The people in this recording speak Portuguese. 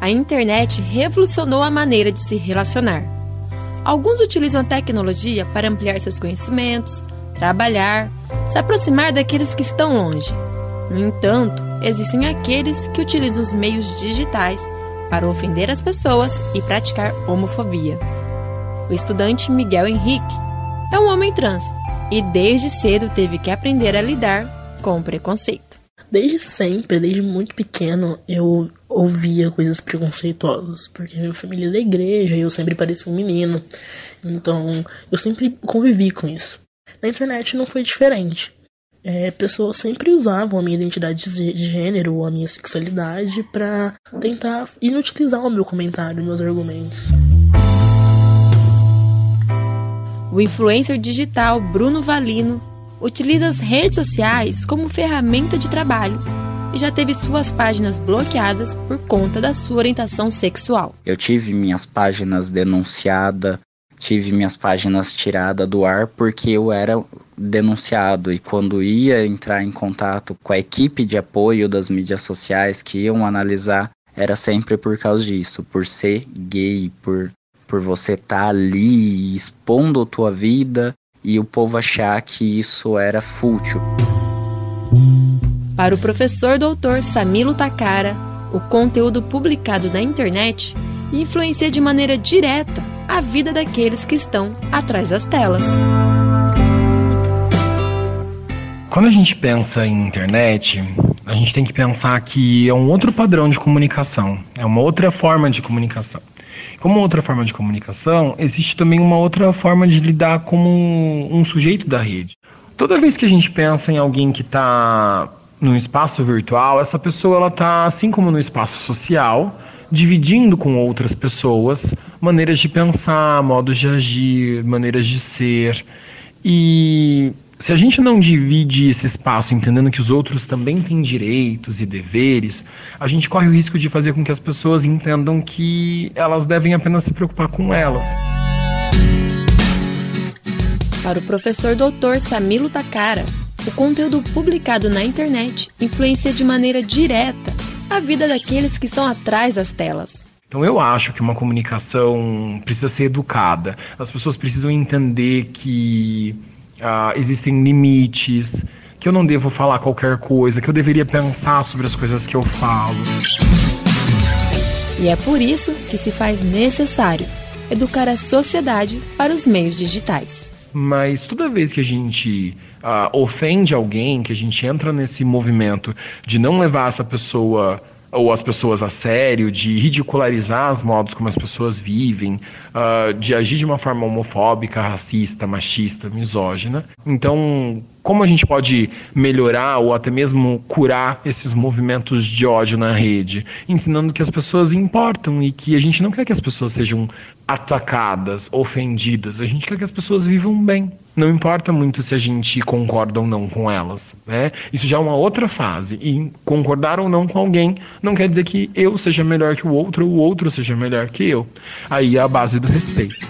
a internet revolucionou a maneira de se relacionar. Alguns utilizam a tecnologia para ampliar seus conhecimentos, trabalhar, se aproximar daqueles que estão longe. No entanto, existem aqueles que utilizam os meios digitais para ofender as pessoas e praticar homofobia. O estudante Miguel Henrique é um homem trans e desde cedo teve que aprender a lidar com o preconceito. Desde sempre, desde muito pequeno, eu ouvia coisas preconceituosas, porque minha família é da igreja e eu sempre parecia um menino. Então, eu sempre convivi com isso. Na internet não foi diferente. É, pessoas sempre usavam a minha identidade de gênero ou a minha sexualidade para tentar inutilizar o meu comentário, meus argumentos. O influencer digital Bruno Valino utiliza as redes sociais como ferramenta de trabalho e já teve suas páginas bloqueadas por conta da sua orientação sexual. Eu tive minhas páginas denunciadas, tive minhas páginas tiradas do ar porque eu era denunciado e quando ia entrar em contato com a equipe de apoio das mídias sociais que iam analisar, era sempre por causa disso, por ser gay, por por você estar tá ali expondo a tua vida e o povo achar que isso era fútil. Para o professor doutor Samilo Takara, o conteúdo publicado na internet influencia de maneira direta a vida daqueles que estão atrás das telas. Quando a gente pensa em internet, a gente tem que pensar que é um outro padrão de comunicação, é uma outra forma de comunicação. Como outra forma de comunicação, existe também uma outra forma de lidar como um, sujeito da rede. Toda vez que a gente pensa em alguém que está no espaço virtual, essa pessoa ela está, assim como no espaço social, dividindo com outras pessoas maneiras de pensar, modos de agir, maneiras de ser. E se a gente não divide esse espaço entendendo que os outros também têm direitos e deveres, a gente corre o risco de fazer com que as pessoas entendam que elas devem apenas se preocupar com elas. Para o professor Dr. Samilo Takara, o conteúdo publicado na internet influencia de maneira direta a vida daqueles que estão atrás das telas. Então eu acho que uma comunicação precisa ser educada. As pessoas precisam entender que uh, existem limites, que eu não devo falar qualquer coisa, que eu deveria pensar sobre as coisas que eu falo. E é por isso que se faz necessário educar a sociedade para os meios digitais. Mas toda vez que a gente uh, ofende alguém, que a gente entra nesse movimento de não levar essa pessoa ou as pessoas a sério, de ridicularizar os modos como as pessoas vivem, uh, de agir de uma forma homofóbica, racista, machista, misógina. Então, como a gente pode melhorar ou até mesmo curar esses movimentos de ódio na rede? Ensinando que as pessoas importam e que a gente não quer que as pessoas sejam atacadas, ofendidas, a gente quer que as pessoas vivam bem. Não importa muito se a gente concorda ou não com elas, né? Isso já é uma outra fase. E concordar ou não com alguém não quer dizer que eu seja melhor que o outro ou o outro seja melhor que eu. Aí é a base do respeito.